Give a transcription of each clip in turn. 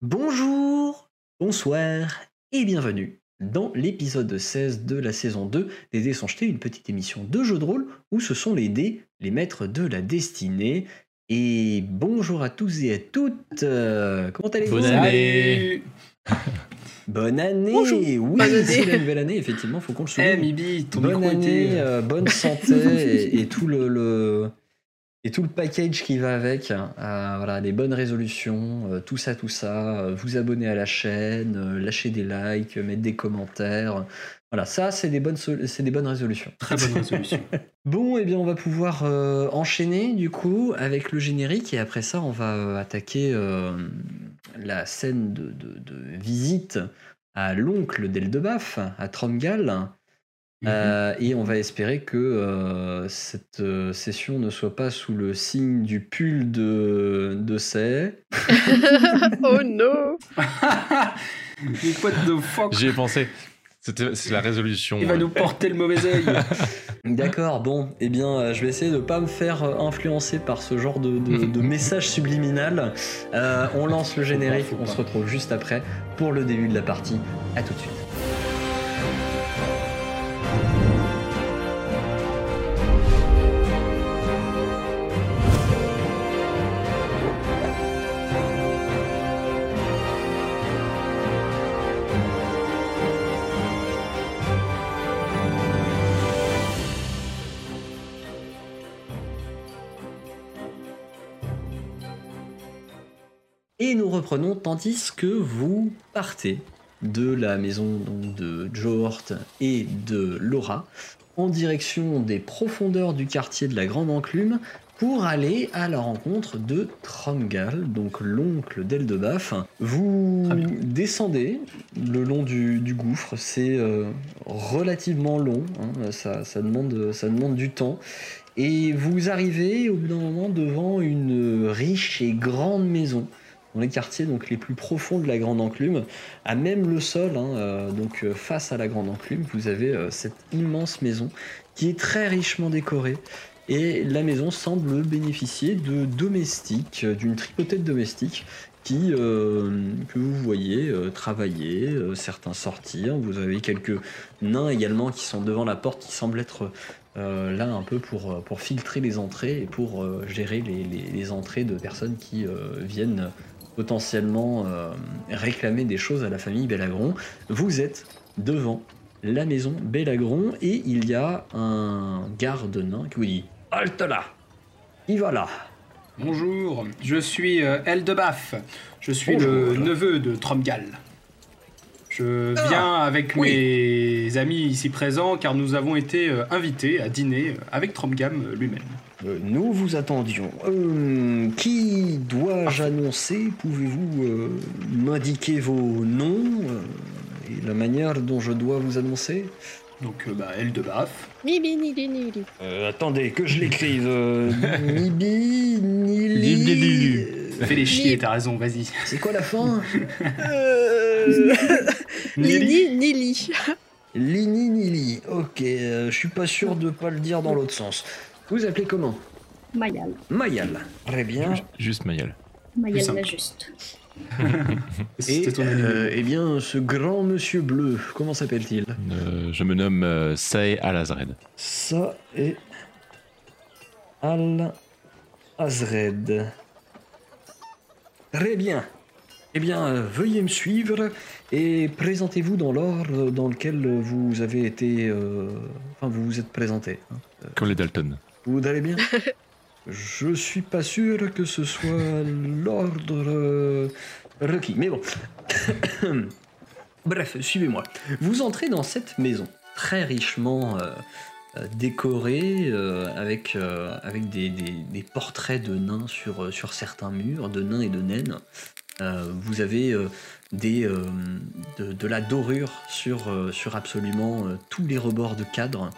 Bonjour, bonsoir et bienvenue dans l'épisode 16 de la saison 2 des Dés sont jetés, une petite émission de jeu de rôle où ce sont les dés, les maîtres de la destinée. Et bonjour à tous et à toutes. euh, Comment allez-vous Bonne année. Bonne année. Bonjour. Oui, Bonne année. c'est la nouvelle année, effectivement, faut qu'on le Eh souligne. Mibi, ton bonne année, était... euh, bonne santé et, et tout le, le- et tout le package qui va avec. Euh, voilà, les bonnes résolutions, euh, tout ça, tout ça. euh, vous abonner à la chaîne, euh, lâcher des likes, mettre des commentaires. Voilà, ça, c'est des bonnes, des bonnes résolutions. Très bonne résolution. Bon, eh bien, on va pouvoir enchaîner du coup avec le générique et après ça, on va attaquer la scène de, de- de visite à l'oncle d'Eldebaf, à Tromgal. Euh, et on va espérer que euh, cette euh, session ne soit pas sous le signe du pull de, de Say. oh no Mais what the fuck? J'y ai pensé. C'était- C'est la résolution. Il va nous porter le mauvais œil. D'accord, bon, eh bien, euh, je vais essayer de ne pas me faire influencer par ce genre de, de- de message subliminal. Euh, on lance le générique, on se retrouve juste après pour le début de la partie. À tout de suite. Et nous reprenons tandis que vous partez de la maison donc, de Johort et de Laura en direction des profondeurs du quartier de la Grande Enclume pour aller à la rencontre de Tromgal, donc l'oncle d'Eldebaf. Vous descendez le long du, du gouffre, c'est euh, relativement long, hein, ça, ça demande, ça demande du temps. Et vous arrivez au bout d'un moment devant une riche et grande maison dans les quartiers donc les plus profonds de la Grande Enclume, à même le sol, hein, euh, donc euh, face à la Grande Enclume, vous avez euh, cette immense maison qui est très richement décorée. Et la maison semble bénéficier de domestiques, d'une tripotée de domestiques qui, que vous voyez travailler, certains sortir. Vous avez quelques nains également qui sont devant la porte, qui semblent être là un peu pour, pour filtrer les entrées et pour gérer les, les- entrées de personnes qui viennent potentiellement euh, réclamer des choses à la famille Bellagron. Vous êtes devant la maison Bellagron et il y a un garde nain qui vous dit Halte là Y va là Bonjour, je suis euh, Eldebaf. Je suis Bonjour. le neveu de Tromgal. Je Ah, viens avec oui. mes amis ici présents car nous avons été euh, invités à dîner euh, avec Tromgam euh, lui-même. Euh, Nous vous attendions. Euh, qui dois-je annoncer? Pouvez-vous euh, m'indiquer vos noms euh, et la manière dont je dois vous annoncer? Donc euh, bah, Eldebaf. Mibi, nili, nili. Euh, Attendez, que je l'écrive. Euh, Nibi, Nili. Nili. euh, Fais-les chier, t'as raison, vas-y. C'est quoi la fin? Euh... Nili Nili, Nili. Lini Nili. Ok, euh, je suis pas sûr de pas le dire dans l'autre sens. Vous appelez comment? Mayal. Mayal. Très bien. Ju- Juste. Mayal la juste. Et C'était ton ami. euh, eh bien, ce grand monsieur bleu, comment s'appelle-t-il? Euh, je me nomme euh, Sae Alazred. Ça est Al Azred. Très bien. Eh bien, euh, veuillez me suivre et présentez-vous dans l'ordre dans lequel vous avez été. euh, Enfin, vous vous êtes présenté. hein. Comme les Dalton. Vous allez bien? Je suis pas sûr que ce soit l'ordre euh, requis, mais bon. Bref, suivez-moi. Vous entrez dans cette maison très richement euh, euh, décorée, euh, avec, euh, avec des, des- des portraits de nains sur, euh, sur certains murs, de nains et de naines. Euh, vous avez euh, euh, de, la dorure sur, absolument tous les rebords de cadre.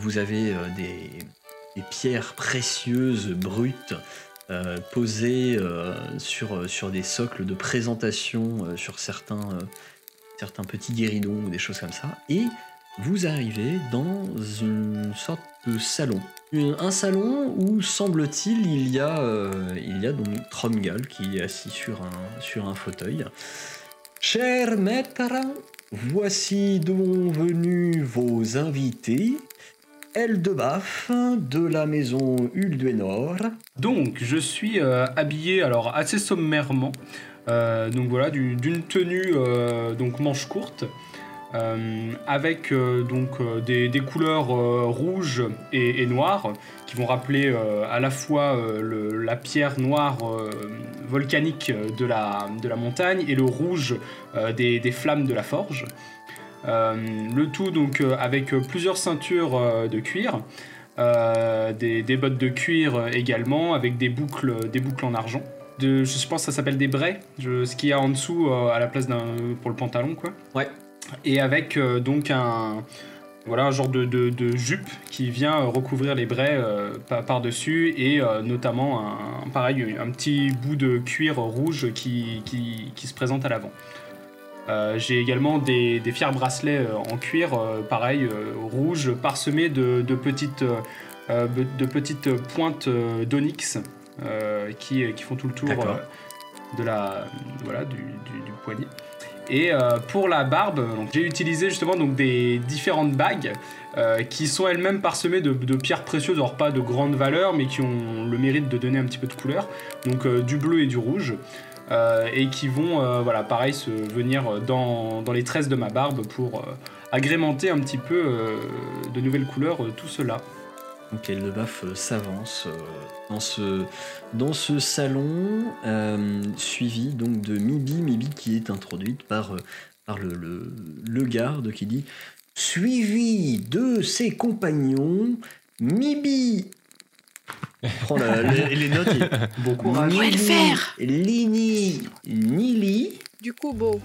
Vous avez des, pierres précieuses, brutes, posées sur, des socles de présentation, sur certains, certains petits guéridons ou des choses comme ça. Et vous arrivez dans une sorte de salon. Un salon où, semble-t-il, il y a, euh, il y a donc Tromgal qui est assis sur un, fauteuil. Cher maître, voici sont venus vos invités. Eldebaf de la maison Ulduenor. Donc, je suis euh, habillé alors assez sommairement. Euh, donc voilà, du- d'une tenue donc manche courte, euh, avec euh, donc euh, des, couleurs rouges et, et qui vont rappeler à la fois la pierre noire volcanique de la, de la montagne et le rouge des, flammes de la forge. Le tout donc avec plusieurs ceintures de cuir. Des, bottes de cuir également, avec des boucles, des boucles en argent. Je pense que ça s'appelle des braies, ce qu'il y a en dessous à la place pour le pantalon, quoi. Ouais. Et avec euh, donc un, voilà, un genre de, de- de jupe qui vient euh, recouvrir les braies euh, pa- par-dessus et notamment un, pareil, un petit bout de cuir rouge qui, qui, qui se présente à l'avant. Euh, J'ai également des, des fiers bracelets euh, en cuir, euh, pareil, rouge, parsemés de, de petites, de petites pointes d'onyx qui, qui font tout le tour de la, voilà, du, du- du poignet. Et euh, pour la barbe, j'ai utilisé justement des différentes bagues euh, qui sont elles-mêmes parsemées de, pierres précieuses, alors pas de grande valeur, mais qui ont le mérite de donner un petit peu de couleur. Donc euh, du bleu et du rouge. et qui vont, voilà, pareil, se venir dans, les tresses de ma barbe pour agrémenter un petit peu de nouvelles couleurs tout cela. Donc Eldebaf euh, s'avance dans ce, dans ce salon, euh, suivi donc de Mibi, Mibi qui est introduite par, euh, par le, le, le garde qui dit Suivi de ses compagnons, Mibi prend la- les, les notes et Bon courage. Ouais, le faire. Lini, Nili. Du coup, bon,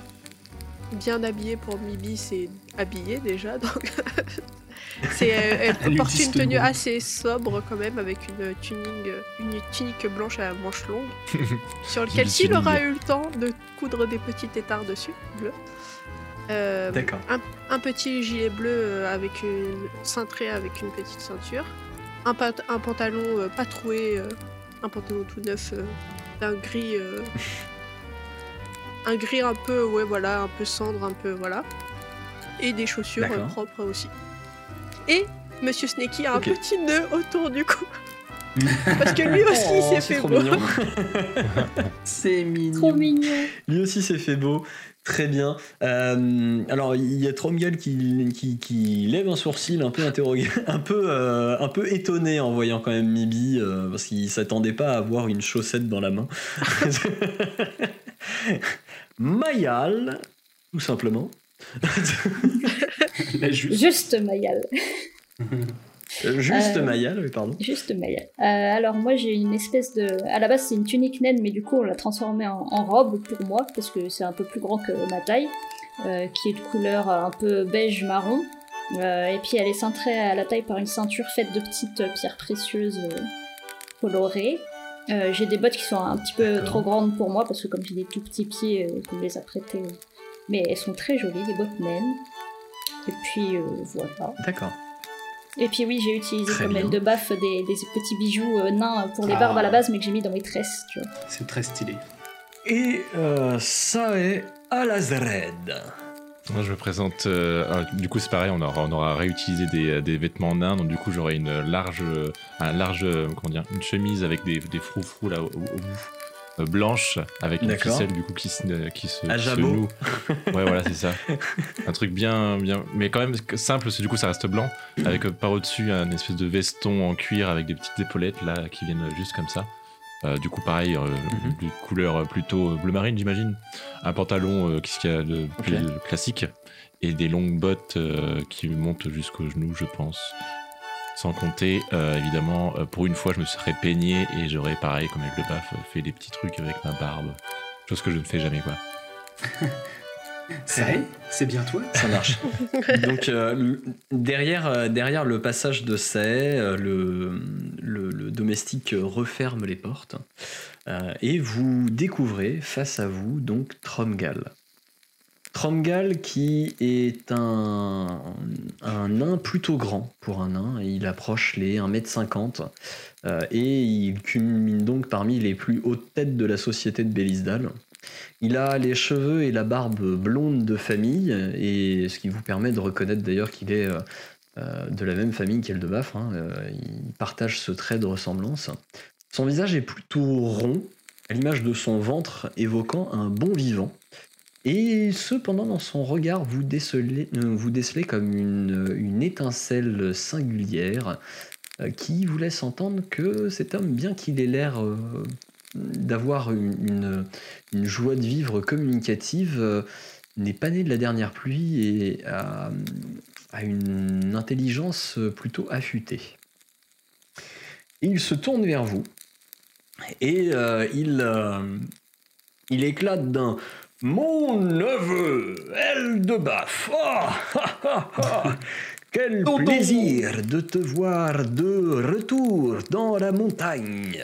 bien habillé pour Mibi, c'est habillé déjà, donc. c'est, euh, elle Un porte une tenue bon. assez sobre quand même, avec une tunique, une tunique blanche à manches longues, sur lequel s'il aura eu le temps de coudre des petits tétards dessus. Euh, D'accord. un petit gilet bleu euh, avec une cintré avec une petite ceinture, un, pat- un pantalon euh, pas troué, euh, un pantalon tout neuf euh, d'un gris, euh, un gris un peu ouais voilà un peu cendre un peu voilà, et des chaussures euh, propres aussi. Et Monsieur Snakey a un petit nœud autour du cou. Parce que lui aussi il Oh, s'est c'est fait trop beau. C'est mignon. Trop mignon. Lui aussi s'est fait beau. Très bien. Euh, alors, il y a Tromgal qui, qui, qui lève un sourcil un peu interrogé, un peu, euh, un peu étonné en voyant quand même Mibi, euh, parce qu'il s'attendait pas à avoir une chaussette dans la main. Mayal, tout simplement. La juste. Juste Mayal. Euh, Juste Euh, Mayal, oui, pardon. Juste Mayal. Euh, alors moi j'ai une espèce de... À la base c'est une tunique naine mais du coup on l'a transformée en, en robe pour moi parce que c'est un peu plus grand que ma taille. euh, qui est de couleur un peu beige marron. Euh, et puis elle est cintrée à la taille par une ceinture faite de petites pierres précieuses colorées. Euh, j'ai des bottes qui sont un petit peu D'accord. trop grandes pour moi parce que comme j'ai des tout petits pieds, qu'on me les a prêtées. Mais elles sont très jolies, des bottes naines. Et puis euh, voilà. D'accord. Et puis oui, j'ai utilisé Très comme bien. aile de baffe des, des petits bijoux euh, nains pour les Ah. barbes à la base, mais que j'ai mis dans mes tresses, tu vois. C'est très stylé. Et euh, ça est Alazred. Moi, je me présente. euh, ah, du coup, c'est pareil, on aura, on aura réutilisé des, des vêtements nains, donc du coup, j'aurai une large, un large, comment dire, une chemise avec des, des froufrous là au, au bout, blanche, avec une ficelle du coup qui se, qui se, À qui se jabot. noue. Ouais, voilà, c'est ça. Un truc bien, bien, mais quand même simple, que du coup, ça reste blanc, avec euh, par au-dessus un espèce de veston en cuir avec des petites épaulettes là qui viennent juste comme ça. Euh, du coup, pareil, euh, Mhm. de couleur plutôt bleu marine, j'imagine. Un pantalon, euh, qu'est-ce qu'il y a de plus classique. Et des longues bottes qui montent jusqu'aux genoux, je pense. Sans compter, euh, évidemment, euh, pour une fois, je me serais peigné et j'aurais, pareil, comme avec le baf, fait des petits trucs avec ma barbe. Chose que je ne fais jamais, quoi. Ça y est C'est bien toi? Ça marche. Donc euh, derrière, euh, derrière le passage de Say, euh, le, le, le domestique referme les portes euh, et vous découvrez face à vous donc Tromgal. Tromgal qui est un, un nain plutôt grand pour un nain, il approche les 1m50 euh, et il culmine donc parmi les plus hautes têtes de la société de Bélisdal. Il a les cheveux et la barbe blonde de famille, et ce qui vous permet de reconnaître d'ailleurs qu'il est euh, euh, de la même famille qu'Eldebaf. Hein, il partage ce trait de ressemblance. Son visage est plutôt rond, à l'image de son ventre évoquant un bon vivant. Et cependant, dans son regard, vous décelez, euh, comme une, étincelle singulière euh, qui vous laisse entendre que cet homme, bien qu'il ait l'air euh, d'avoir une, joie de vivre communicative, n'est pas né de la dernière pluie et a, a une intelligence plutôt affûtée. Il se tourne vers vous et il éclate d'un Mon neveu, Eldebaf Ah, ah, ah. Quel plaisir de te voir de retour dans la montagne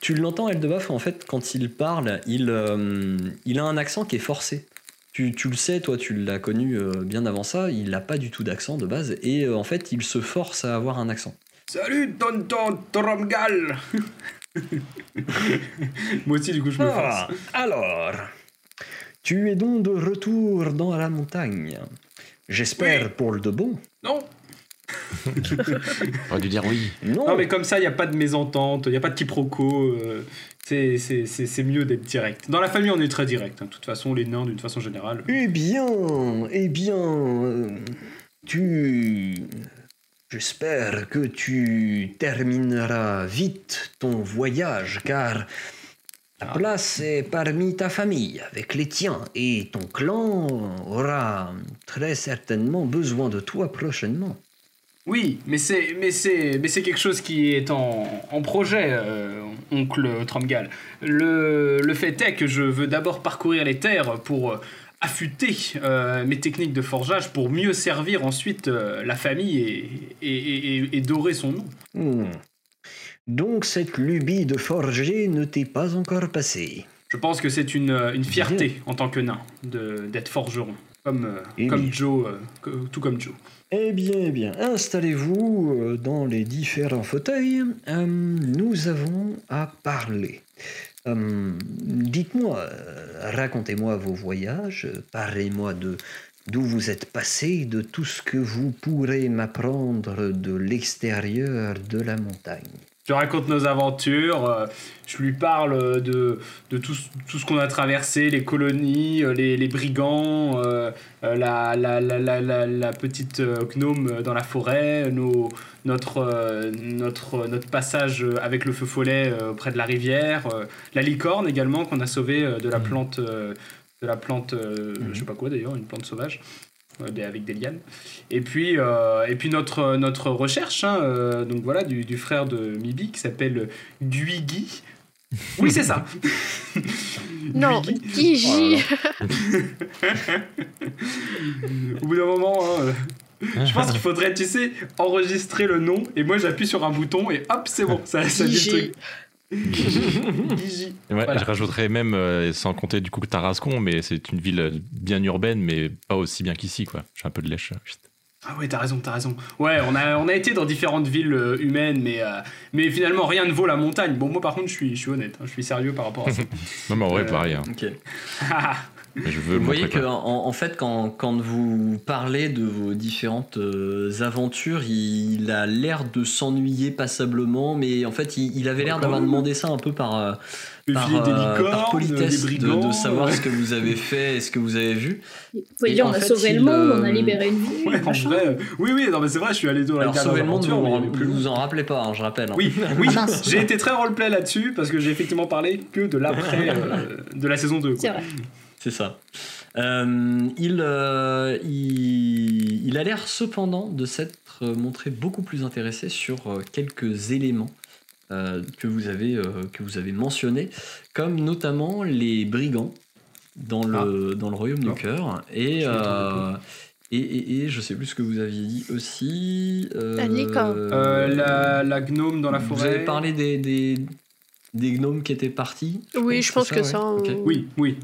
Tu l'entends, Eldebaf, en fait, quand il parle, il, euh, il a un accent qui est forcé. Tu, tu le sais, toi, tu l'as connu euh, bien avant ça, il n'a pas du tout d'accent de base, et euh, en fait, il se force à avoir un accent. Salut, tonton Tromgal Moi aussi, du coup, je me Ah, force. alors, tu es donc de retour dans la montagne. J'espère Oui. pour le de bon. Non J'aurais dû dire oui. Non, Non, mais comme ça, il n'y a pas de mésentente, il n'y a pas de quiproquo. euh, c'est- c'est c'est- c'est mieux d'être direct. Dans la famille, on est très direct. hein. De toute façon, les nains, d'une façon générale. Eh bien, eh bien, euh, tu... J'espère que tu termineras vite ton voyage, car Ah. place est parmi ta famille, avec les tiens, et ton clan aura très certainement besoin de toi prochainement. Oui, mais c'est mais c'est mais c'est quelque chose qui est en, en projet, euh, oncle Tromgal. Le, le fait est que je veux d'abord parcourir les terres pour affûter euh, mes techniques de forgeage pour mieux servir ensuite euh, la famille et, et, et- et- et dorer son nom. Hmm. Donc cette lubie de forger ne t'est pas encore passée. Je pense que c'est une, euh, une fierté en tant que nain de- d'être forgeron, comme, euh, Eh comme. Joe, euh, tout comme Joe. Eh bien, eh bien, installez-vous dans les différents fauteuils. Euh, nous avons à parler. Euh, Dites-moi, racontez-moi vos voyages, parlez-moi de d'où vous êtes passé, de tout ce que vous pourrez m'apprendre de l'extérieur de la montagne. Je raconte nos aventures, euh, je lui parle de, de tout, ce- tout ce qu'on a traversé, les colonies, euh, les, les brigands, euh, la, la, la, la, petite gnome dans la forêt, nos, notre, notre, notre passage avec le feu follet près de la rivière, la licorne également qu'on a sauvée euh, de la plante, de la plante je sais pas quoi d'ailleurs, une plante sauvage. Euh, avec des lianes. Et puis, euh, et puis notre, notre recherche, hein, euh, donc voilà, du, du frère de Mibi qui s'appelle Guigui. Oui, c'est ça. Non, Guigui. Gigi. Au bout d'un moment, hein, je pense qu'il faudrait, tu sais, enregistrer le nom et moi j'appuie sur un bouton et hop, c'est bon, ça, ça dit le truc. Guigi. Ouais, Voilà. Je rajouterais même, euh, sans compter du coup Tarascon, mais c'est une ville euh, bien urbaine, mais pas aussi bien qu'ici, quoi. J'ai un peu de lèche. Chut. Ah ouais, t'as raison, t'as raison. Ouais, on a, on a été dans différentes villes euh, humaines, mais, euh, mais finalement rien ne vaut la montagne. Bon, moi par contre, je suis, je suis honnête, hein, je suis sérieux par rapport à ça. Non, mais en vrai, Euh, pareil. hein. Ok. Mais je veux le Vous voyez que en, en fait, quand, quand vous parlez de vos différentes euh, aventures, il a l'air de s'ennuyer passablement, mais en fait, il, il avait l'air d'avoir demandé ça un peu par, euh, par, des euh, licornes, par politesse, des de, brigands. de savoir ce que vous avez fait et ce que vous avez vu. Vous en on a fait, sauvé il, le monde, on a libéré une vie. Ouais, en machin. vrai, oui, oui, non, mais c'est vrai, je suis allé dans la Alors, sauver le monde, vous vous, en rappelez pas, hein, je rappelle. hein. Oui, oui, Ah mince. j'ai été très roleplay là-dessus parce que j'ai effectivement parlé que de l'après euh, de la saison 2. C'est vrai. C'est ça. Euh, il, euh, il, il a l'air cependant de s'être montré beaucoup plus intéressé sur euh, quelques éléments euh, que, vous avez, euh, que vous avez mentionnés, comme notamment les brigands dans le, dans le royaume Ah. Du cœur. Et, euh, et, et, et je sais plus ce que vous aviez dit aussi. euh, La. Euh, la, la gnome dans la Vous forêt. avez parlé des, des, des gnomes qui étaient partis Oui, pense, je pense que ça, ouais. Oui, oui.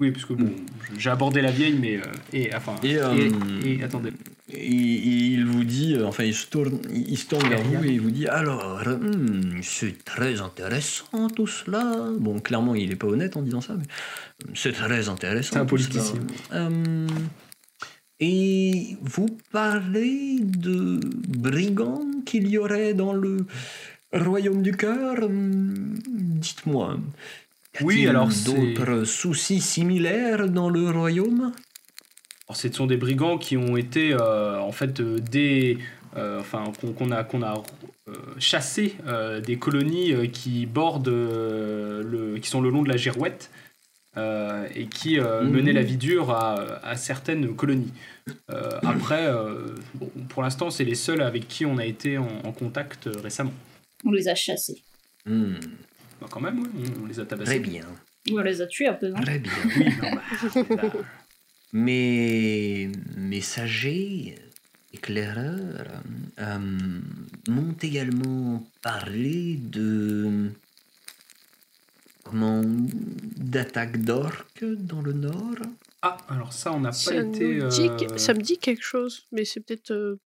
Oui, parce que bon, j'ai abordé la vieille, mais. euh, et, enfin. Et, euh, et- attendez. Et, il vous dit, euh, enfin, il se tourne, il se tourne vers vous et il vous dit Alors, hmm, c'est très intéressant tout cela. Bon, clairement, il est pas honnête en disant ça, mais euh, c'est très intéressant. C'est un politicien. Euh, et vous parlez de brigands qu'il y aurait dans le royaume du cœur Hmm, Dites-moi. Y Oui, alors d'autres soucis similaires dans le royaume? Alors, ce sont des brigands qui ont été euh, en fait euh, des, euh, enfin qu'on a qu'on a euh, chassé euh, des colonies euh, qui bordent euh, le, qui sont le long de la Girouette euh, et qui euh, Mhm. menaient la vie dure à, à certaines colonies. Euh, après, euh, bon, pour l'instant, c'est les seuls avec qui on a été en, en contact euh, récemment. On les a chassés. Hmm, Bah, quand même, oui, on, les a Très tabassés. bien, Ou on les a tués un peu, non très bien. Oui, non, bah, bah, Mes messagers, éclaireurs, euh, m'ont également parlé de. Comment. d'attaques d'orques dans le nord. Ah, alors ça, on n'a pas été, dit euh, ça me dit quelque chose, mais c'est peut-être. euh,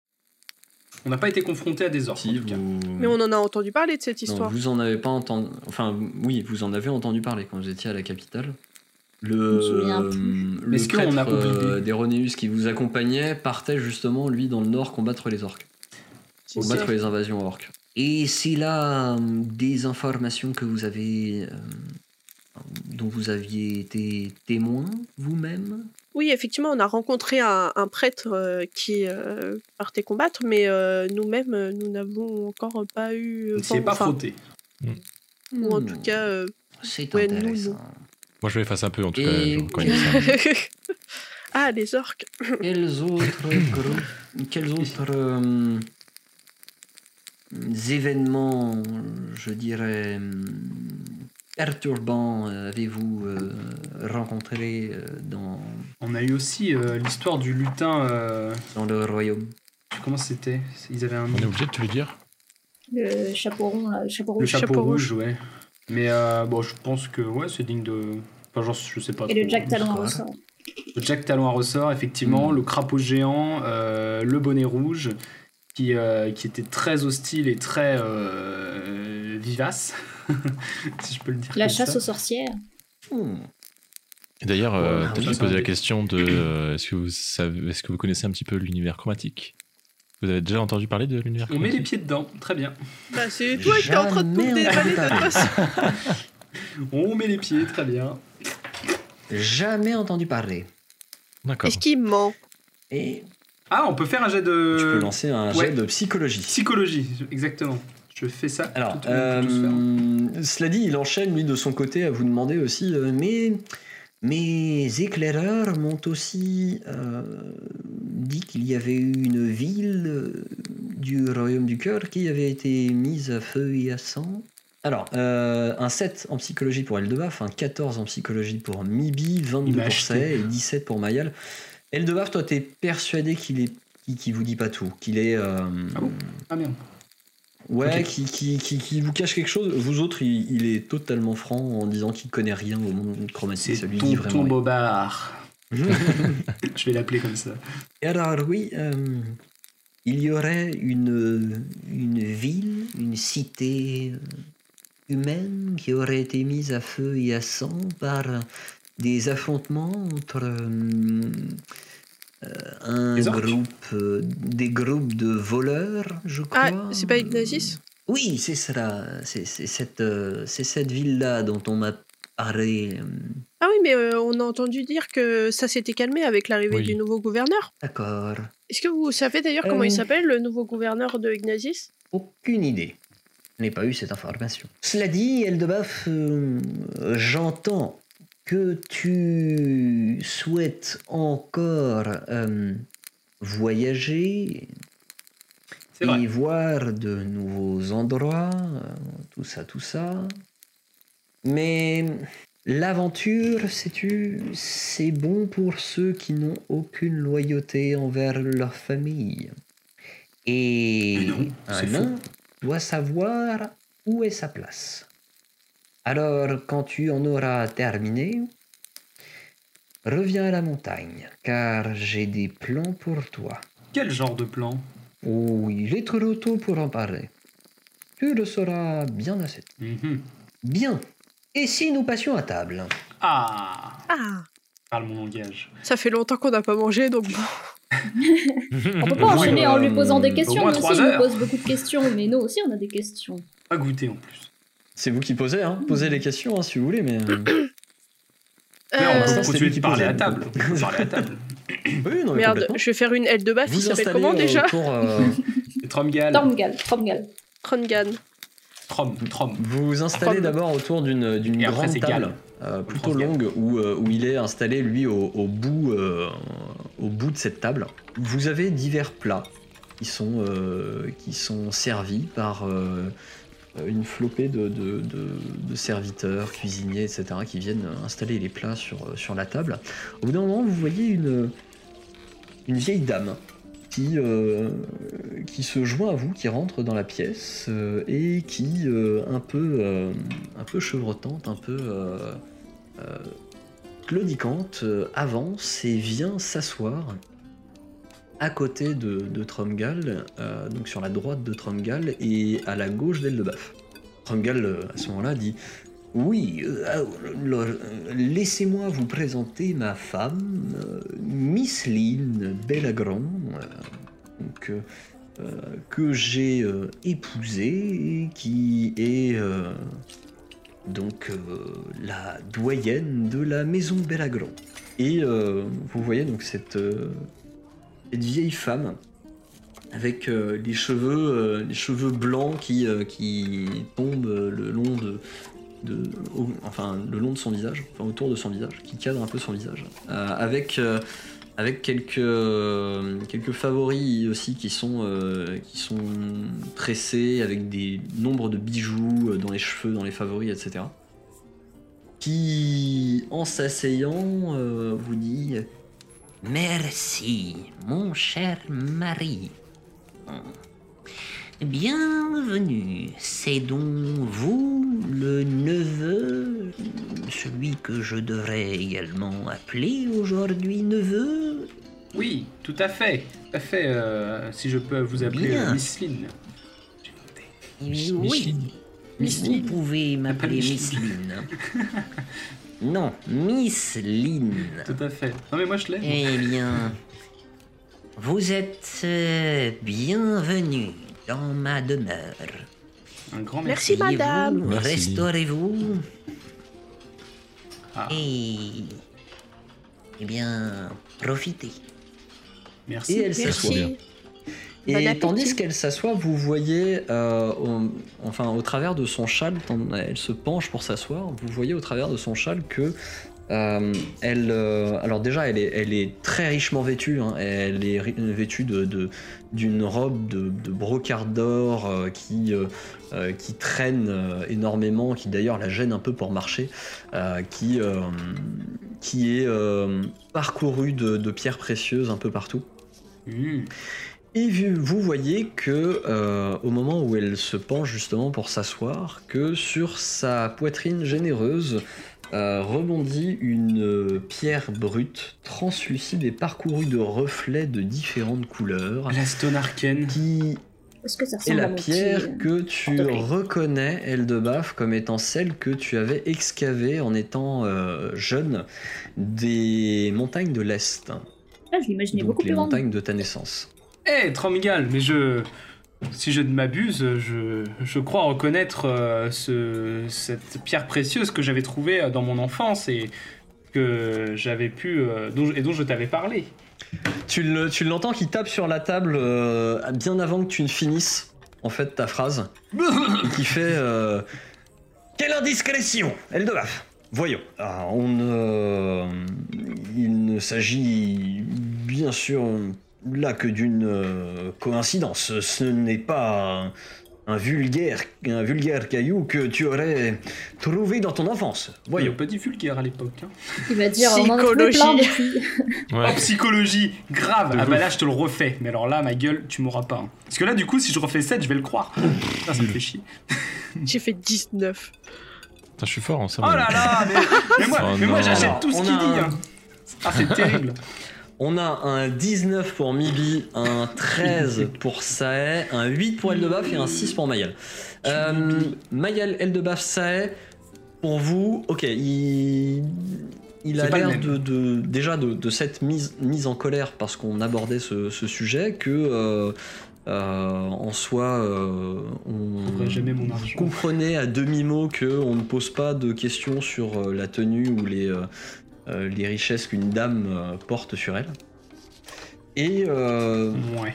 on n'a pas été confronté à des orques. en Si tout cas. vous. Mais on en a entendu parler de cette Non, histoire. vous en avez pas entendu. Enfin, oui, vous en avez entendu parler quand vous étiez à la capitale. Le, plus. le Est-ce qu'on a prêtre euh, d'Héronéus qui vous accompagnait partait justement, lui, dans le nord combattre les orques. C'est combattre les invasions orques. Et c'est là euh, des informations que vous avez. euh, dont vous aviez été témoin vous-même? Oui, effectivement, on a rencontré un, un prêtre euh, qui euh, partait combattre, mais euh, nous-mêmes, nous n'avons encore pas eu. On ne s'y est vent- pas enfin, frotté. Ou en Hmm, tout cas. euh, C'est ouais, nous, intéressant. Moi, je l'efface un peu, en tout Et- cas, quand il dit ça. ah, les orques. Quels autres groupes- quels autres euh, événements, je dirais, hum, perturbants euh, avez-vous euh, rencontré euh, dans, On a eu aussi euh, l'histoire du lutin. euh, dans le royaume comment c'était? Ils avaient un nom. On est obligé de te le dire Le chapeau rond, là, le chapeau Le rouge. chapeau, chapeau rouge, ouais. Mais euh, bon, je pense que ouais, c'est digne de. Enfin, genre, je sais pas. Et le Jack Talon à ressort. Le Jack Talon à ressort, effectivement. Mm. Le crapaud géant, euh, le bonnet rouge, qui, euh, qui était très hostile et très euh, vivace, si je peux le dire. La chasse ça. aux sorcières. Hmm. D'ailleurs, euh, Ouais, peut-être un la question de euh, est-ce que vous savez, est-ce que vous connaissez un petit peu l'univers chromatique? Vous avez déjà entendu parler de l'univers On met les chromatique? pieds dedans, très bien. Bah, c'est toi qui es en train de tout. On met les pieds, très bien. Jamais entendu parler. D'accord. Est-ce qu'il ment? Et Ah, on peut faire un jet tu peux de lancer un ouais. jet de psychologie. psychologie, exactement. Je fais ça. Alors, tout- tout- tout se faire. euh, cela dit, il enchaîne lui de son côté à vous demander aussi, euh, mais mes éclaireurs m'ont aussi euh, dit qu'il y avait eu une ville du royaume du cœur qui avait été mise à feu et à sang. Alors, euh, un 7 en psychologie pour Eldebaf, un 14 en psychologie pour Mibi, 22 Il m'a pour. Say et 17 pour Mayal. Eldebaf, toi, t'es persuadé qu'il est, qu'il vous dit pas tout, qu'il est, euh, Ah bon? Ah merde. Ouais, qui, qui, qui, qui vous cache quelque chose. Vous autres, il, il est totalement franc en disant qu'il connaît rien au monde chromatique. C'est. Tonton rien. Bobard. Je vais l'appeler comme ça. Et alors, oui, euh, il y aurait une, une ville, une cité euh, humaine qui aurait été mise à feu et à sang par des affrontements entre euh, un Les orques groupe, euh, des groupes de voleurs, je crois. Ah, c'est pas Ignatius? Oui, c'est cela. C'est c'est cette, euh, c'est cette ville-là dont on m'a parlé. euh, Ah oui, mais euh, on a entendu dire que ça s'était calmé avec l'arrivée Oui. du nouveau gouverneur. D'accord. Est-ce que vous savez d'ailleurs comment Euh. il s'appelle, le nouveau gouverneur de Ignatius? Aucune idée. Je n'ai pas eu cette information. Cela dit, Eldebaf, euh, j'entends que tu souhaites encore euh, voyager et vrai. voir de nouveaux endroits, euh, tout ça, tout ça. Mais l'aventure, sais-tu, c'est bon pour ceux qui n'ont aucune loyauté envers leur famille. Et Mais non, un nain doit savoir où est sa place. Alors, quand tu en auras terminé, reviens à la montagne, car j'ai des plans pour toi. Quel genre de plan? Oh, il est trop tôt pour en parler. Tu le sauras bien assez. Mhm. Bien. Et si nous passions à table? Ah Ah, Parle mon langage. ça fait longtemps qu'on n'a pas mangé, donc bon. On peut pas enchaîner en lui euh, posant des au questions. moins Nous trois aussi, il nous heures. pose beaucoup de questions, mais nous aussi, on a des questions. Pas goûter en plus. C'est vous qui posez, hein Posez les questions hein, si vous voulez, mais. euh, Mais on Euh, va c'est continuer de parler à table. parler à table. Oui, non, mais Merde, je vais faire une aile de baf, il Vous s'appelle installez comment euh, déjà autour, euh, Tromgal. Tormgal, Tormgal. Trongan. Trom, Trom. vous vous installez d'abord autour d'une grande table Gal. euh, plutôt longue où, euh, où il est installé lui au, au bout euh, au bout de cette table. Vous avez divers plats qui sont euh, qui sont servis par euh, une flopée de, serviteurs, cuisiniers, etc. qui viennent installer les plats sur, sur la table. Au bout d'un moment, vous voyez une, vieille dame qui, euh, qui se joint à vous, qui rentre dans la pièce euh, et qui, euh, un, peu, euh, un peu chevrotante, un peu euh, euh, claudicante, euh, avance et vient s'asseoir à côté de, de Tromgal, euh, donc sur la droite de Tromgal et à la gauche d'Eldebaf. Tromgal, euh, à ce moment-là, dit Oui, euh, laissez-moi vous présenter ma femme, Miss Lynn Bellagran, donc, que j'ai épousée qui est donc la doyenne de la maison Bellagran. Et vous voyez donc cette, cette vieille femme avec euh, les cheveux euh, les cheveux blancs qui, euh, qui tombent euh, le long de, enfin le long de son visage enfin autour de son visage qui cadre un peu son visage avec avec quelques quelques favoris aussi qui sont qui sont avec des nombres de bijoux dans les cheveux dans les favoris etc qui en s'asseyant vous dit Merci, mon cher mari. Bienvenue. C'est donc vous, le neveu, celui que je devrais également appeler aujourd'hui neveu? Oui, tout à fait. Tout à fait. euh, si je peux vous appeler euh, Miss Lynn. Oui, vous pouvez m'appeler. Miss Lynn. Non, Miss Lynn. Tout à fait. Non mais moi je l'ai. Eh bien, vous êtes euh, bienvenue dans ma demeure. Un grand Merci, merci. madame. Merci. Restaurez-vous. Ah, Et. Eh bien, profitez. merci. et elle s'assoit Merci. Et Bon tandis qu'elle s'assoit, vous voyez, euh, au, enfin au travers de son châle, elle se penche pour s'asseoir, vous voyez au travers de son châle que euh, elle, euh, alors déjà, elle est, elle est très richement vêtue. hein, elle est vêtue de, de- d'une robe de, de brocart d'or euh, qui, qui traîne euh, énormément, qui d'ailleurs la gêne un peu pour marcher, euh, qui, euh, qui est euh, parcourue de, de pierres précieuses un peu partout. Mmh. Et vu- vous voyez que euh, au moment où elle se penche justement pour s'asseoir, que sur sa poitrine généreuse euh, rebondit une euh, pierre brute, translucide et parcourue de reflets de différentes couleurs, La Stone Arcane. qui Est-ce que ça est ressemble à la pierre petit, que tu reconnais, Eldebaf, comme étant celle que tu avais excavée en étant euh, jeune des montagnes de l'Est, Ah, je l'imaginais donc beaucoup les plus grande. montagnes de ta naissance. Eh, Tromigal, mais je. Si je ne m'abuse, je, je crois reconnaître euh, ce, cette pierre précieuse que j'avais trouvée euh, dans mon enfance et que j'avais pu. euh, dont, et dont je t'avais parlé. Tu le- tu l'entends qui tape sur la table euh, bien avant que tu ne finisses en fait ta phrase qui fait quelle indiscrétion Eldebaf voyons Ah, on il ne s'agit bien sûr là que d'une euh, coïncidence ce n'est pas un, un vulgaire un vulgaire caillou que tu aurais trouvé dans ton enfance voyons dit vulgaire à l'époque. hein. Il va dire, on en plein Psychologie. Oh, psychologie, grave. De Ah bah là, je te le refais. Mais alors là, ma gueule, tu m'auras pas. hein. Parce que là, du coup, si je refais 7, je vais le croire. Putain, ça me fait chier. J'ai fait 19. Putain, je suis fort en ça. Oh là là, mais, mais moi, Oh moi j'achète tout ce qu'il a dit. un- hein. Ah, c'est terrible. On a un 19 pour Mibi, un 13 pour Sae, un 8 pour Eldebaf et un 6 pour Mayel. Euh, Mayel, Eldebaf, Sae, pour vous, ok, il, il a l'air de, de- déjà de, de cette mise, mise en colère parce qu'on abordait ce, ce sujet que euh, euh, en soi, euh, on jamais mon comprenait à demi-mot qu'on ne pose pas de questions sur la tenue ou les, euh, les richesses qu'une dame euh, porte sur elle. Et euh, Ouais.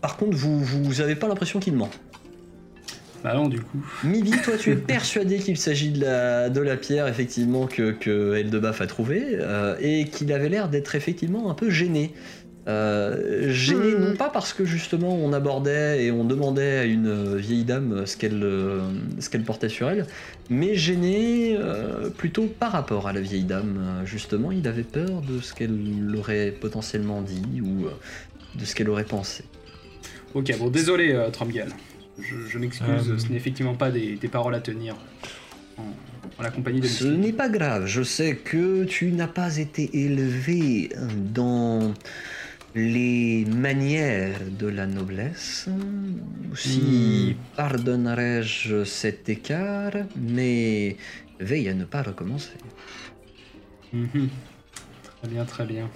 par contre, vous vous avez pas l'impression qu'il ment. Bah non, du coup. Mibi, toi, tu es persuadé qu'il s'agit de la, de la pierre, effectivement, que, que Eldebaf a trouvée, euh, et qu'il avait l'air d'être effectivement un peu gêné. Euh, gêné Hmm. non pas parce que justement on abordait et on demandait à une vieille dame ce qu'elle euh, ce qu'elle portait sur elle, mais gêné euh, plutôt par rapport à la vieille dame. Justement, il avait peur de ce qu'elle aurait potentiellement dit ou de ce qu'elle aurait pensé. Ok, bon, désolé, euh, Tromgal. Je, je m'excuse, Euh. ce n'est effectivement pas des, des paroles à tenir en, en la compagnie de Ce n'est pas grave, je sais que tu n'as pas été élevé dans les manières de la noblesse. Aussi pardonnerai-je cet écart, mais veille à ne pas recommencer. Mhm. Très bien, très bien.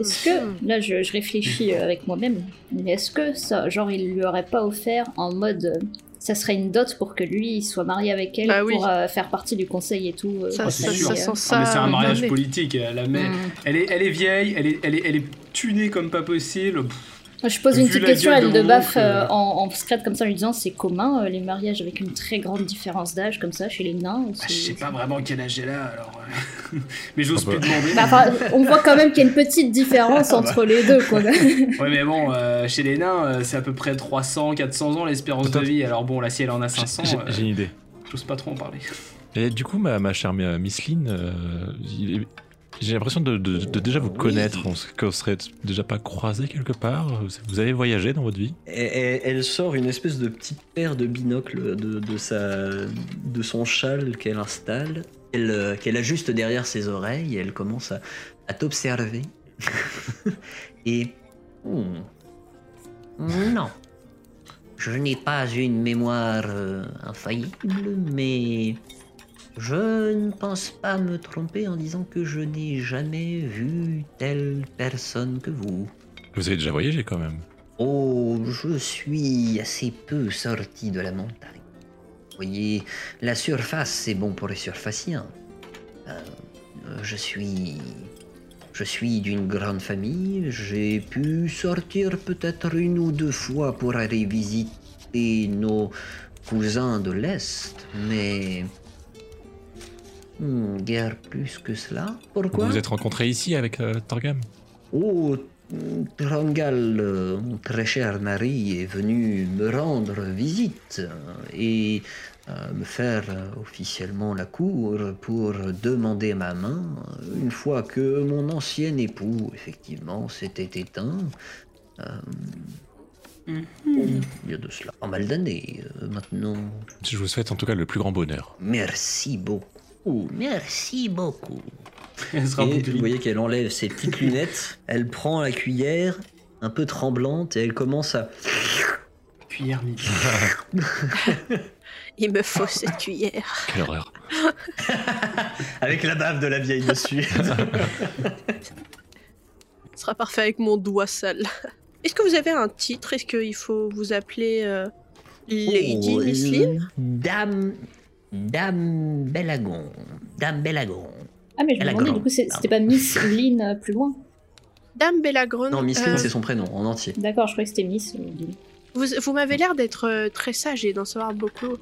Est-ce que, là je, je réfléchis euh, avec moi-même, mais est-ce que ça, genre il lui aurait pas offert en mode, euh, ça serait une dot pour que lui il soit marié avec elle Ah oui. pour euh, faire partie du conseil et tout euh, Ça, c'est sûr. ça Ah, mais c'est un mariage politique. Elle, la met- Mm. elle, est, elle est vieille, elle est, elle est, elle est tunée comme pas possible. Pff, Je pose une petite question à de elle de mon baf euh, en, en secret comme ça en lui disant c'est commun euh, les mariages avec une très grande différence d'âge comme ça chez les nains bah, je sais pas vraiment quel âge elle a alors. euh, mais j'ose Ah bah. plus demander. Bah, enfin, on voit quand même qu'il y a une petite différence Ah bah. entre les deux quoi. Ouais, mais bon, euh, chez les nains, euh, c'est à peu près 300, 400 ans l'espérance de vie. Alors bon, là, si elle en a J'ai 500, j'ai- euh, une idée. j'ose pas trop en parler. Et du coup, ma, ma chère Miss Lynn, euh, il est- j'ai l'impression de, de- de déjà vous connaître. Qu'on serait déjà pas croisés quelque part. Vous avez voyagé dans votre vie Et- et- elle sort une espèce de petite paire de binocles de, de sa, de son châle qu'elle installe, qu'elle euh, qu'elle ajuste derrière ses oreilles et elle commence à, à t'observer. et Hmm. Non. Je n'ai pas une mémoire euh, infaillible, mais je ne pense pas me tromper en disant que je n'ai jamais vu telle personne que vous. Vous avez déjà voyagé quand même. Oh, je suis assez peu sorti de la montagne. Vous voyez, la surface, c'est bon pour les surfaciens. Euh, je suis. Je suis d'une grande famille. J'ai pu sortir peut-être une ou deux fois pour aller visiter nos cousins de l'Est, mais. Hmm, guère plus que cela. Pourquoi Vous vous êtes rencontrés ici avec euh, Torgam? Oh, Trangal, euh, mon très cher mari, est venu me rendre visite et euh, me faire euh, officiellement la cour pour demander ma main euh, une fois que mon ancien époux, effectivement, s'était éteint. euh, Il y a de cela pas mal d'années euh, maintenant. Je vous souhaite en tout cas le plus grand bonheur. Merci beaucoup. Merci beaucoup. Elle sera Et beaucoup vous voyez qu'elle enlève ses petites lunettes, elle prend la cuillère, un peu tremblante, et elle commence à... cuillère midi. Il me faut cette cuillère. Quelle horreur. avec la bave de la vieille dessus. Ce sera parfait avec mon doigt sale. Est-ce que vous avez un titre? Est-ce qu'il faut vous appeler euh, Lady Oh, Miss Lynn Dame. Dame Bellagon. Dame Bellagon. Ah mais je me demandais du coup c'était pas Miss Lynn euh, plus loin. Dame Bellagrone non, Miss euh, Lynn, c'est son prénom, en entier. D'accord, je croyais que c'était Miss euh, Lynn. Vous, vous m'avez l'air d'être euh, très sage et d'en savoir beaucoup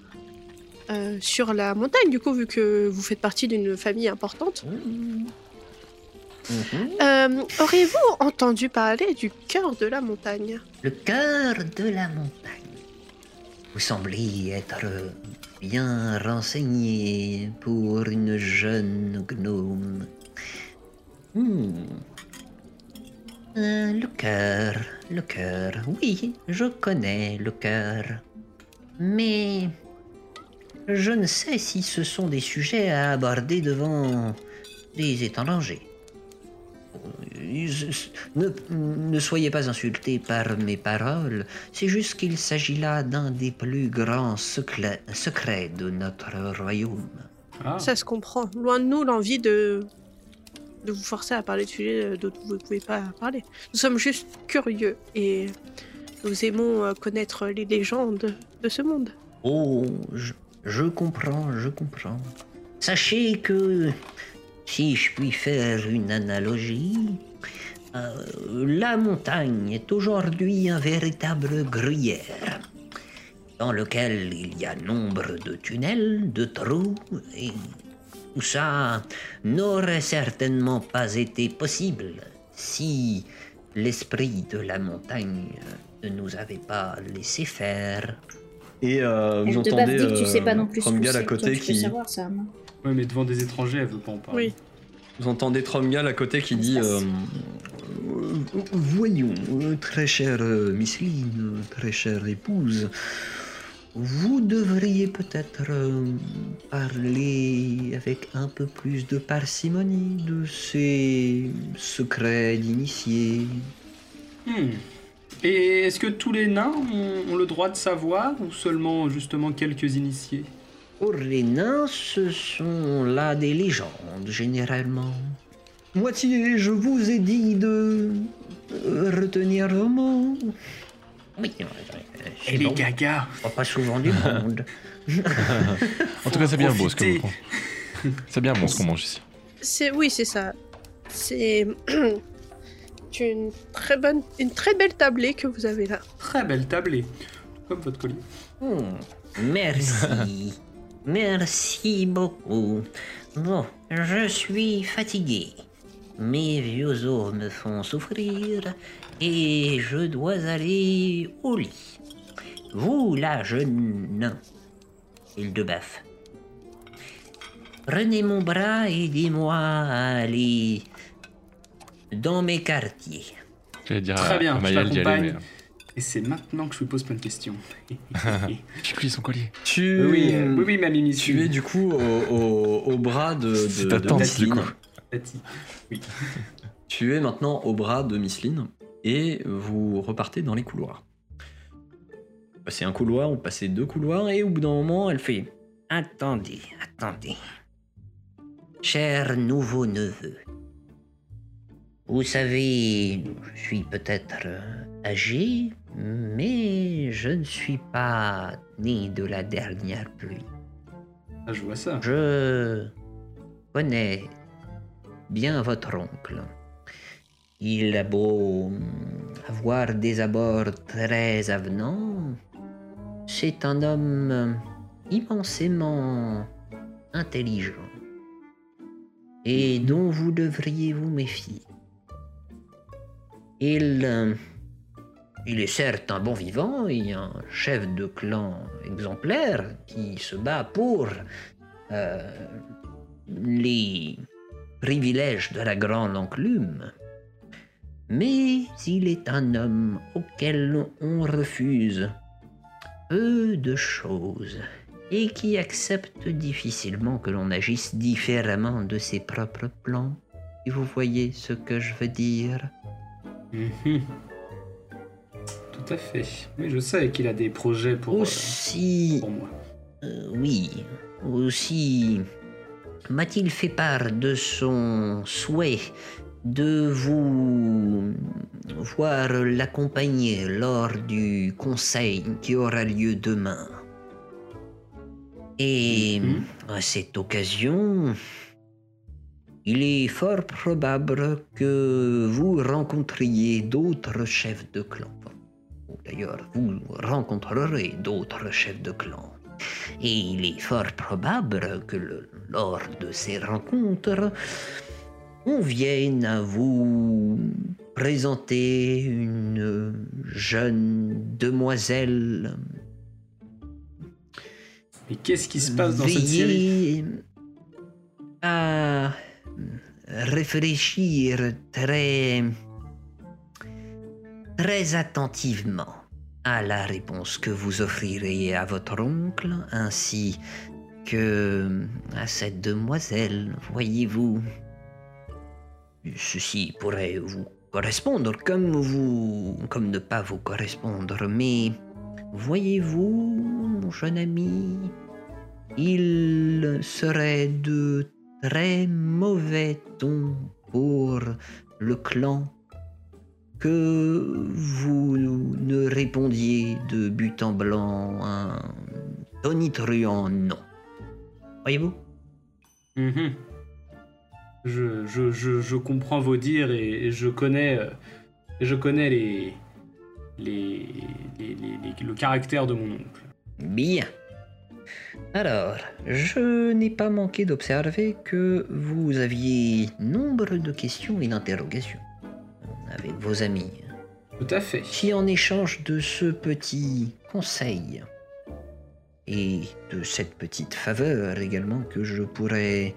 euh, sur la montagne, du coup, vu que vous faites partie d'une famille importante. Mhm. Euh, Auriez-vous entendu parler du cœur de la montagne? Le cœur de la montagne. Vous semblez être bien renseigné pour une jeune gnome. Hmm. Euh, le cœur, le cœur. Oui, je connais le cœur. Mais je ne sais si ce sont des sujets à aborder devant des étrangers. Ne, ne soyez pas insultés par mes paroles. C'est juste qu'il s'agit là d'un des plus grands secrets, secrets de notre royaume. Ah. Ça se comprend. Loin de nous l'envie de de vous forcer à parler de sujets dont vous ne pouvez pas parler. Nous sommes juste curieux et nous aimons euh, connaître les légendes de ce monde. Oh, je, je comprends, je comprends. Sachez que, si je puis faire une analogie, euh, la montagne est aujourd'hui un véritable gruyère, dans lequel il y a nombre de tunnels, de trous, et tout ça n'aurait certainement pas été possible si l'esprit de la montagne ne nous avait pas laissé faire. Et euh, vous entendez dit que tu sais pas euh, non plus ce que Tromgal à côté qui, savoir ça. Ouais, mais devant des étrangers, elle veut pas en parler. Oui. vous entendez Tromgal à côté qui dit euh, Euh, Voyons, euh, très chère Miss Lynn, très chère épouse, vous devriez peut-être parler avec un peu plus de parcimonie de ces secrets d'initiés. Hmm. Et est-ce que tous les nains ont, ont le droit de savoir ou seulement justement quelques initiés? Pour les nains, ce sont là des légendes, généralement. Moitié, je vous ai dit de retenir vos mots. Oui, c'est Et les bon. gagas On voit pas souvent du monde. En tout cas, c'est bien beau ce que vous. C'est bien bon ce qu'on mange ici. C'est oui, c'est ça. C'est une très bonne, une très belle tablée que vous avez là. Très belle tablée. Comme votre collier. Hmm, Merci. Merci beaucoup. Bon, je suis fatigué. Mes vieux os me font souffrir et je dois aller au lit. Vous, là, jeune nain, il de baffe. Prenez mon bras et aidez-moi à aller dans mes quartiers. Dire Très à, bien, à je t'accompagne. Et c'est maintenant que je lui pose plein de questions. J'ai pris son collier. tu, oui, euh, oui, oui, ma mimi. tu es du coup au, au- au bras de, de, de tante, Miss du Lynn. coup. Tati. Tu es maintenant au bras de Miss Lynn et vous repartez dans les couloirs. Vous passez un couloir, vous passez deux couloirs et au bout d'un moment, elle fait Attendez, attendez. Cher nouveau neveu, vous savez, je suis peut-être âgé, mais je ne suis pas né de la dernière pluie. Ah, je vois ça. Je connais bien votre oncle. Il a beau avoir des abords très avenants, c'est un homme immensément intelligent et dont vous devriez vous méfier. Il, euh, il est certes un bon vivant et un chef de clan exemplaire qui se bat pour euh, les privilèges de la grande enclume. Mais il est un homme auquel on refuse peu de choses et qui accepte difficilement que l'on agisse différemment de ses propres plans. Et vous voyez ce que je veux dire. Tout à fait. Oui, je sais qu'il a des projets pour, euh, Aussi, pour moi. Euh, oui, aussi m'a-t-il fait part de son souhait de vous voir l'accompagner lors du conseil qui aura lieu demain. Et Mhm. à cette occasion, il est fort probable que vous rencontriez d'autres chefs de clan. D'ailleurs, vous rencontrerez d'autres chefs de clan. Et il est fort probable que le- lors de ces rencontres, on vienne à vous présenter une jeune demoiselle. Mais qu'est-ce qui se passe dans cette série? à réfléchir très très attentivement à la réponse que vous offrirez à votre oncle ainsi que à cette demoiselle, voyez-vous. Ceci pourrait vous correspondre comme vous, comme ne pas vous correspondre, mais voyez-vous, mon jeune ami, il serait de très mauvais ton pour le clan que vous ne répondiez de but en blanc un tonitruant non. Voyez-vous? Mhm. Je, je, je, je comprends vos dires et, et je connais, euh, je connais les, les, les- les- les- le caractère de mon oncle. Bien. Alors, je n'ai pas manqué d'observer que vous aviez nombre de questions et d'interrogations avec vos amis. Tout à fait. Si en échange de ce petit conseil et de cette petite faveur également que je pourrais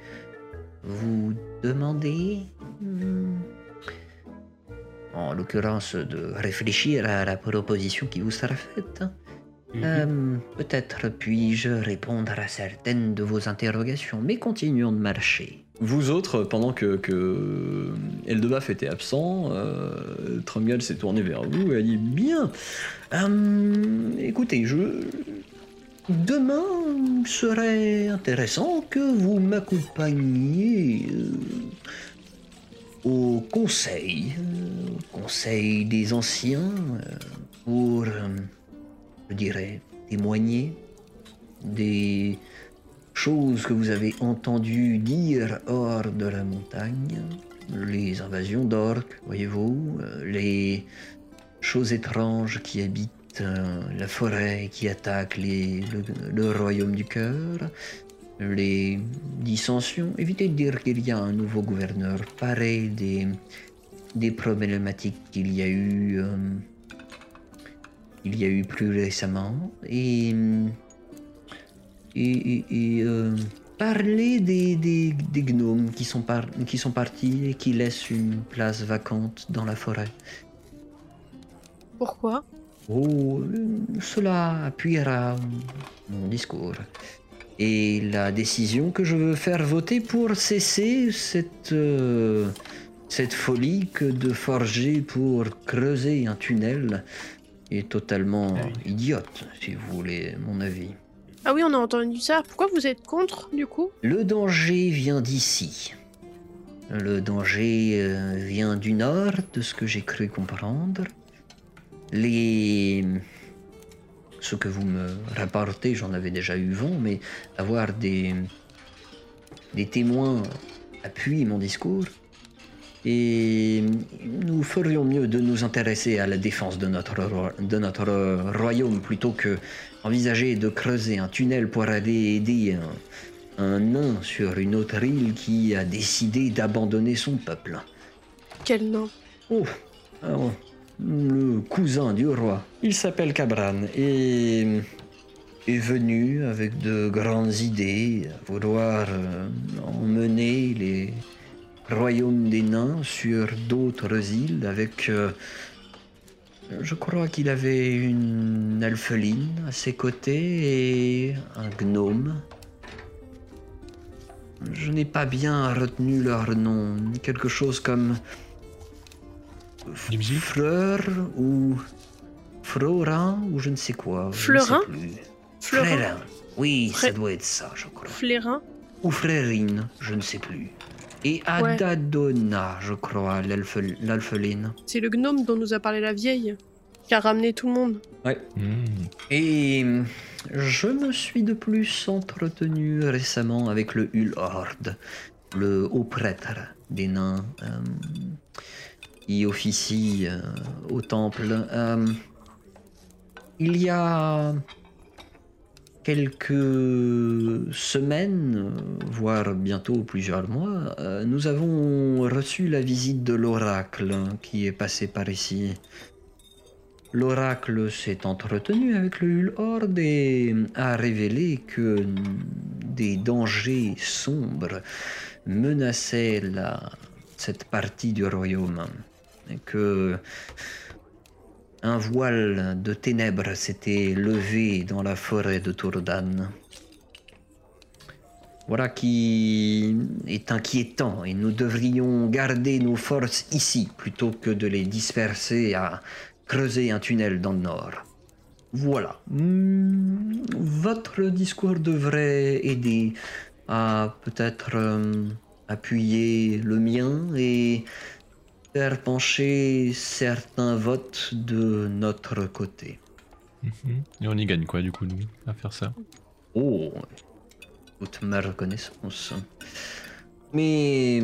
vous demander, hmm, en l'occurrence de réfléchir à la proposition qui vous sera faite, Mhm. euh, peut-être puis-je répondre à certaines de vos interrogations, mais continuons de marcher. Vous autres, pendant que, que Eldebaf était absent, euh, Trumgal s'est tourné vers vous et a dit Bien euh, Écoutez, je. Demain serait intéressant que vous m'accompagniez euh, au conseil, euh, conseil des anciens, pour, je dirais, témoigner des choses que vous avez entendu dire hors de la montagne, les invasions d'orques, voyez-vous, euh, les choses étranges qui habitent euh, la forêt, qui attaquent les- le, royaume du cœur, les dissensions. Évitez de dire qu'il y a un nouveau gouverneur, pareil des, des problématiques qu'il y a eu. euh, y a eu plus récemment. Et et, et- et, euh, parler des, des- des gnomes qui sont, par- qui sont partis et qui laissent une place vacante dans la forêt. Pourquoi? Oh, euh, cela appuiera mon discours. Et la décision que je veux faire voter pour cesser cette, euh, cette folie que de forger pour creuser un tunnel est totalement Ah oui. idiote, si vous voulez mon avis. Ah oui, on a entendu ça. Pourquoi vous êtes contre, du coup? Le danger vient d'ici. Le danger euh, vient du nord, de ce que j'ai cru comprendre. Les... Ce que vous me rapportez, j'en avais déjà eu vent, mais avoir des, des témoins appuie mon discours. Et nous ferions mieux de nous intéresser à la défense de notre, de notre royaume plutôt que envisager de creuser un tunnel pour aller aider un, un nain sur une autre île qui a décidé d'abandonner son peuple. Quel nom Oh, alors, le cousin du roi. Il s'appelle Cabran et est venu avec de grandes idées, à vouloir euh, emmener les royaumes des nains sur d'autres îles avec... euh, je crois qu'il avait une alpheline à ses côtés et un gnome. Je n'ai pas bien retenu leur nom. Quelque chose comme Fleur ou Florin ou je ne sais quoi. je ne sais Fleurin plus. Fleurin Frérin. Oui, ça doit être ça, je crois. Flérin Ou Frérine, je ne sais plus. Et Adadona, je crois, l'alphe- l'alpheline. C'est le gnome dont nous a parlé la vieille, qui a ramené tout le monde. Hmm. Et je me suis de plus entretenu récemment avec le Hulhord, le haut prêtre des nains, euh, qui officie euh, au temple. Euh, il y a quelques semaines, voire bientôt plusieurs mois, euh, nous avons reçu la visite de l'oracle qui est passé par ici. L'oracle s'est entretenu avec le Hulhord et a révélé que des dangers sombres menaçaient cette partie du royaume. Et que un voile de ténèbres s'était levé dans la forêt de Tourdan. voilà qui est inquiétant et nous devrions garder nos forces ici plutôt que de les disperser à creuser un tunnel dans le nord. Voilà. Hmm, votre discours devrait aider à peut-être euh, appuyer le mien et faire pencher certains votes de notre côté. Mhm. Et on y gagne quoi du coup nous à faire ça? Oh, toute ma reconnaissance. Mais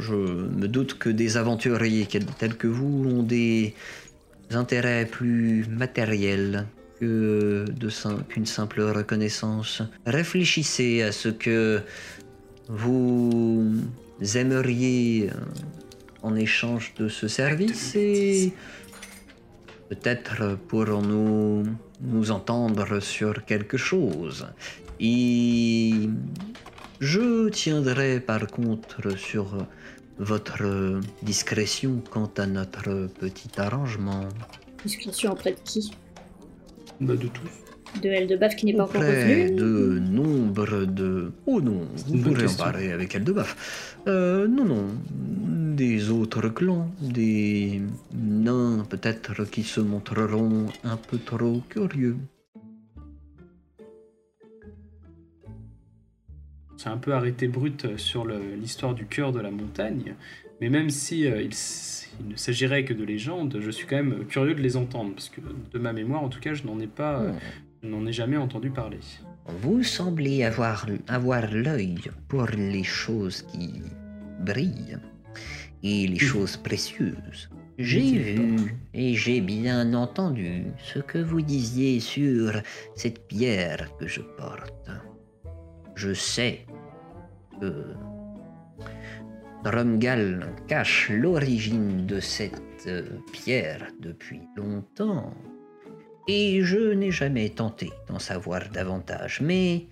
je me doute que des aventuriers tels que vous ont des intérêts plus matériels que qu'une simple reconnaissance. Réfléchissez à ce que vous aimeriez euh, en échange de ce service et peut-être pourrons-nous nous entendre sur quelque chose. Et je tiendrai par contre sur votre discrétion quant à notre petit arrangement. Discussion auprès de qui? Bah, de tous. De Eldebaf qui n'est pas encore revenu de nombre de... Oh non, vous pourrez en parler avec Eldebaf. Euh, non, non, des autres clans, des nains peut-être qui se montreront un peu trop curieux. C'est un peu arrêté brut sur le- l'histoire du cœur de la montagne, mais même si euh, il, ne s'agirait que de légendes, je suis quand même curieux de les entendre, parce que de ma mémoire, en tout cas, je n'en ai pas, euh, je n'en ai jamais entendu parler. Vous semblez avoir, avoir l'œil pour les choses qui brillent et les choses précieuses. J'ai vu et j'ai bien entendu ce que vous disiez sur cette pierre que je porte. Je sais que Drumgal cache l'origine de cette euh, pierre depuis longtemps. Et je n'ai jamais tenté d'en savoir davantage, mais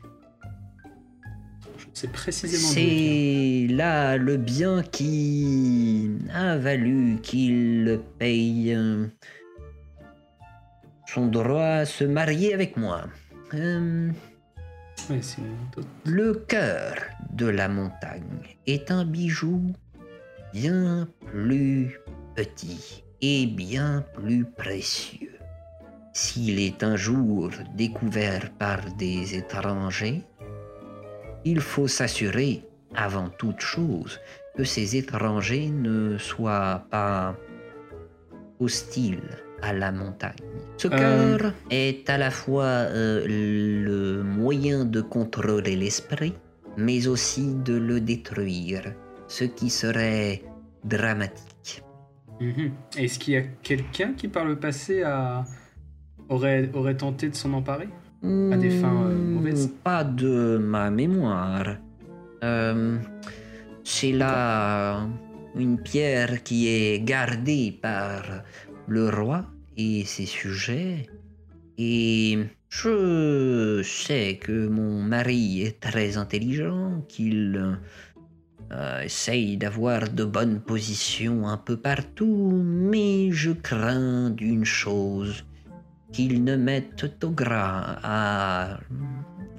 C'est précisément c'est là le bien qui a valu qu'il paye son droit à se marier avec moi. Euh, le cœur de la montagne est un bijou bien plus petit et bien plus précieux. S'il est un jour découvert par des étrangers, il faut s'assurer, avant toute chose, que ces étrangers ne soient pas hostiles à la montagne. Ce Euh. cœur est à la fois euh, le moyen de contrôler l'esprit, mais aussi de le détruire, ce qui serait dramatique. Mhm. Est-ce qu'il y a quelqu'un qui, par le passé, a... aurait, aurait tenté de s'en emparer À des fins, euh, Hmm, mauvaises Pas de ma mémoire. Euh, C'est là une pierre qui est gardée par le roi et ses sujets. Et je sais que mon mari est très intelligent, qu'il euh, essaye d'avoir de bonnes positions un peu partout, mais je crains d'une chose, qu'il ne mette Togra à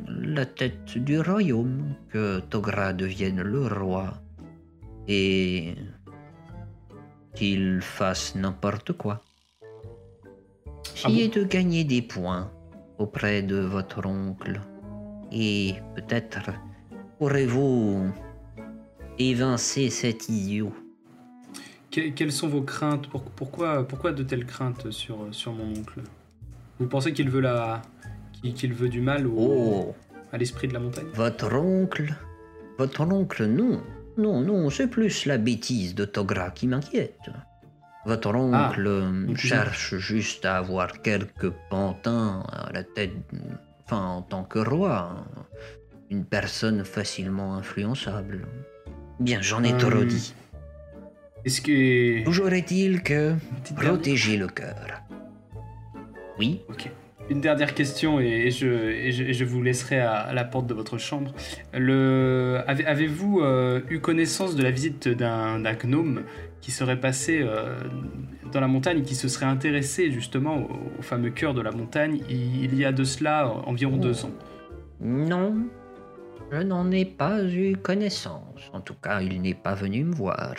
la tête du royaume, que Togra devienne le roi et qu'il fasse n'importe quoi. Essayez de gagner des points auprès de votre oncle et peut-être pourrez-vous évincer cet idiot. Que- quelles sont vos craintes? Pour- pourquoi, pourquoi de telles craintes sur, sur mon oncle? Vous pensez qu'il veut la... qu'il veut du mal au, Oh, à l'esprit de la montagne? Votre oncle Votre oncle, non. Non, non, c'est plus la bêtise de Togra qui m'inquiète. Votre oncle euh, cousin. cherche juste à avoir quelques pantins à la tête, enfin en tant que roi, une personne facilement influençable. Bien, j'en ai Euh, trop dit. Est-ce que... Toujours est-il que protéger le cœur. Oui, Ok. Une dernière question et je, et je, et je vous laisserai à, à la porte de votre chambre. Le, avez- Avez-vous euh, eu connaissance de la visite d'un d'un gnome qui serait passé euh, dans la montagne et qui se serait intéressé justement au, au fameux cœur de la montagne il, il y a de cela euh, environ Oh. deux ans? Non. Je n'en ai pas eu connaissance. En tout cas, il n'est pas venu me voir.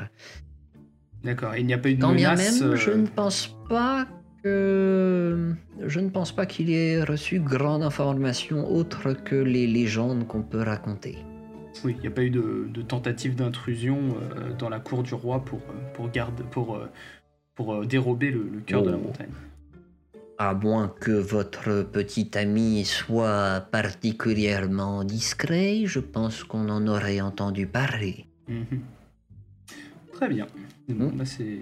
D'accord, il n'y a pas eu de Quand bien menace. même, euh, je ne pense pas que. Je ne pense pas qu'il ait reçu grande information autre que les légendes qu'on peut raconter. Oui, il n'y a pas eu de, de tentative d'intrusion euh, dans la cour du roi pour, euh, pour, garde, pour, euh, pour euh, dérober le, le cœur de la Oh. montagne. À moins que votre petit ami soit particulièrement discret, je pense qu'on en aurait entendu parler. Mhm. Très bien. Bon, Mhm. bah, c'est.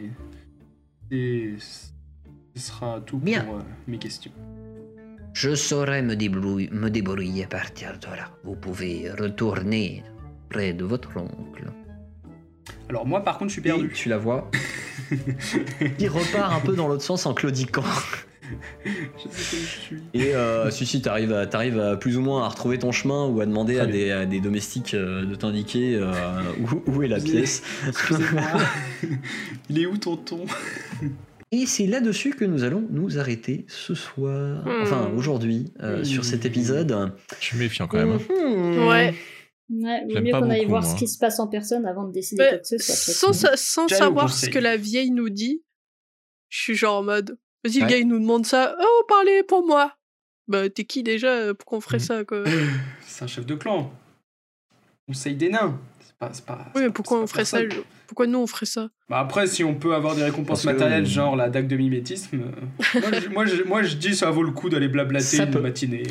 Ce sera tout Bien. pour euh, mes questions. Je saurai me, débrouiller, me débrouiller à partir de là. Vous pouvez retourner près de votre oncle. Alors, moi, par contre, je suis Et perdu. tu la vois. Il repart un peu dans l'autre sens en claudiquant. Je sais pas où je suis. Et euh, si, si, t'arrives à, t'arrives à plus ou moins à retrouver ton chemin ou à demander à des, à des domestiques euh, de t'indiquer euh, où, où est la pièce. Excusez-moi. Il est où, tonton Et c'est là-dessus que nous allons nous arrêter ce soir, Hmm. enfin aujourd'hui, euh, Hmm. sur cet épisode. Je suis méfiant quand même. Mhm. Ouais. Ouais, vaut J'aime mieux qu'on aille voir moi. ce qui se passe en personne avant de décider Mais quoi que ce soit. sans sa- sans savoir ce que la vieille nous dit, je suis genre en mode. Vas-y, le Ouais. gars, il nous demande ça. Oh, parlez pour moi. Bah, t'es qui déjà euh, pour qu'on ferait Mm. ça, quoi? C'est un chef de clan. Conseil des nains. C'est pas, pas, Oui, mais pourquoi on ferait ça Pourquoi nous on ferait ça? Bah après, si on peut avoir des récompenses Parce que- matérielles, genre la dague de mimétisme, euh, moi, je, moi, je, moi, je dis ça vaut le coup d'aller blablater Ça une peut. matinée.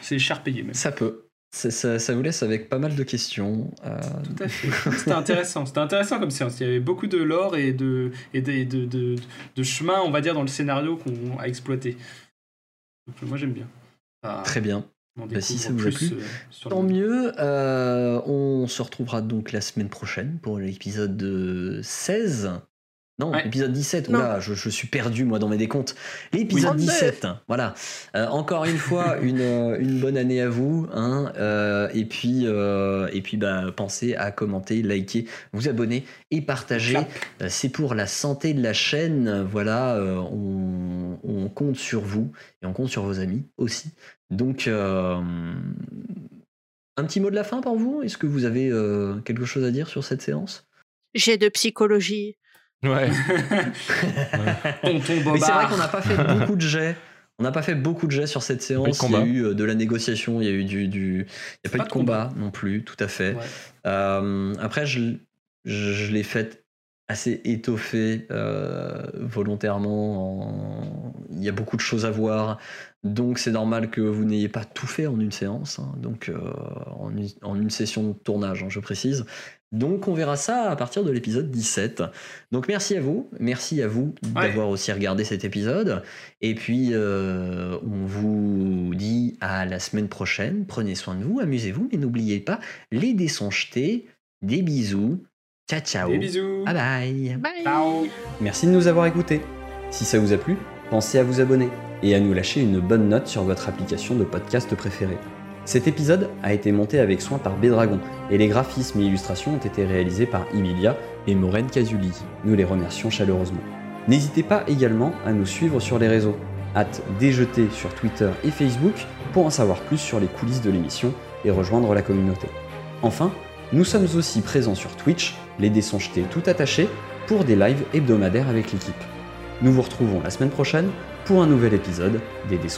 C'est cher payé même. Ça peut. Ça, ça- vous laisse avec pas mal de questions. euh, Tout à fait. C'était intéressant. C'était intéressant comme séance. Il y avait beaucoup de lore et de, et de, de, de, de chemin, on va dire, dans le scénario qu'on a exploité. Donc, moi, j'aime bien. Ah, très bien. Bah, si ça vous a plus, plu, euh, Tant mieux. euh, on se retrouvera donc la semaine prochaine pour l'épisode euh, 16. Non, Ouais. l'épisode 17. Non. Oula, je, je suis perdu moi dans mes décomptes. L'épisode Oui. 17. Voilà. Euh, encore une fois, une, euh, une bonne année à vous. Hein, euh, et puis, euh, et puis bah, pensez à commenter, liker, vous abonner et partager. C'est pour la santé de la chaîne. Voilà, euh, on, on compte sur vous et on compte sur vos amis aussi. Donc, euh, un petit mot de la fin pour vous? Est-ce que vous avez euh, quelque chose à dire sur cette séance? J'ai de psychologie. Ouais. C'est vrai qu'on n'a pas fait beaucoup de jets. On n'a pas fait beaucoup de jets sur cette séance. Il y a eu euh, de la négociation, il y a eu du, du... il n'y a pas, eu de combat, non plus, tout à fait. Ouais. Euh, après, je, l- je, je l'ai faite assez étoffée euh, volontairement. en- Il y a beaucoup de choses à voir. Donc c'est normal que vous n'ayez pas tout fait en une séance, hein. donc euh, en, une, en une session de tournage, hein, je précise. Donc on verra ça à partir de l'épisode 17. Donc merci à vous, merci à vous Ouais. d'avoir aussi regardé cet épisode. Et puis euh, on vous dit à la semaine prochaine. Prenez soin de vous, amusez-vous, mais n'oubliez pas, les dés sont jetés. Des bisous. Ciao ciao. Des bisous. Bye bye. Bye. Ciao. Merci de nous avoir écoutés. Si ça vous a plu, pensez à vous abonner et à nous lâcher une bonne note sur votre application de podcast préférée. Cet épisode a été monté avec soin par Bédragon et les graphismes et illustrations ont été réalisés par Emilia et Maureen Casuli. Nous les remercions chaleureusement. N'hésitez pas également à nous suivre sur les réseaux. Hâte déjeter sur Twitter et Facebook pour en savoir plus sur les coulisses de l'émission et rejoindre la communauté. Enfin, nous sommes aussi présents sur Twitch, les dés tout attachés, pour des lives hebdomadaires avec l'équipe. Nous vous retrouvons la semaine prochaine pour un nouvel épisode des dés.